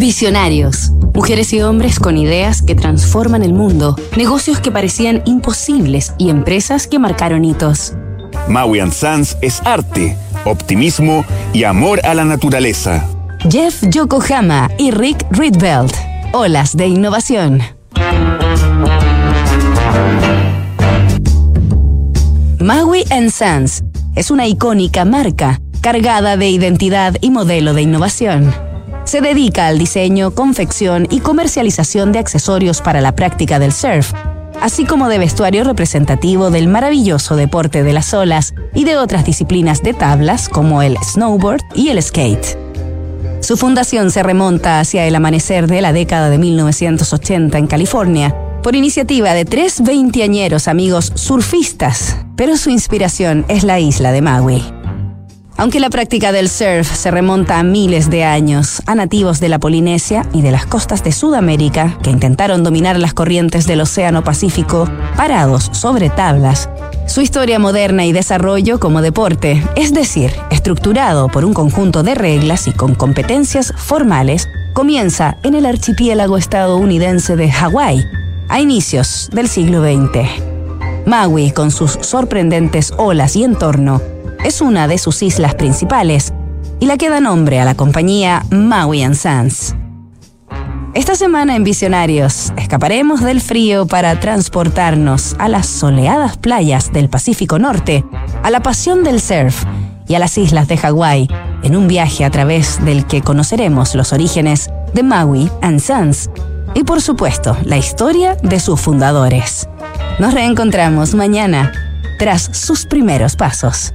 Visionarios. Mujeres y hombres con ideas que transforman el mundo, negocios que parecían imposibles y empresas que marcaron hitos. Maui Sons es arte, optimismo y amor a la naturaleza. Jeff Yokohama y Rick Rietveld. Olas de innovación. Maui Sons es una icónica marca cargada de identidad y modelo de innovación. Se dedica al diseño, confección y comercialización de accesorios para la práctica del surf, así como de vestuario representativo del maravilloso deporte de las olas y de otras disciplinas de tablas como el snowboard y el skate. Su fundación se remonta hacia el amanecer de la década de 1980 en California, por iniciativa de tres veinteañeros amigos surfistas, pero su inspiración es la isla de Maui. Aunque la práctica del surf se remonta a miles de años, a nativos de la Polinesia y de las costas de Sudamérica que intentaron dominar las corrientes del Océano Pacífico parados sobre tablas, su historia moderna y desarrollo como deporte, es decir, estructurado por un conjunto de reglas y con competencias formales, comienza en el archipiélago estadounidense de Hawái, a inicios del siglo XX. Maui, con sus sorprendentes olas y entorno, es una de sus islas principales y la que da nombre a la compañía Maui Sons. Esta semana en Visionarios escaparemos del frío para transportarnos a las soleadas playas del Pacífico Norte, a la pasión del surf y a las islas de Hawái, en un viaje a través del que conoceremos los orígenes de Maui Sons y por supuesto la historia de sus fundadores. Nos reencontramos mañana tras sus primeros pasos.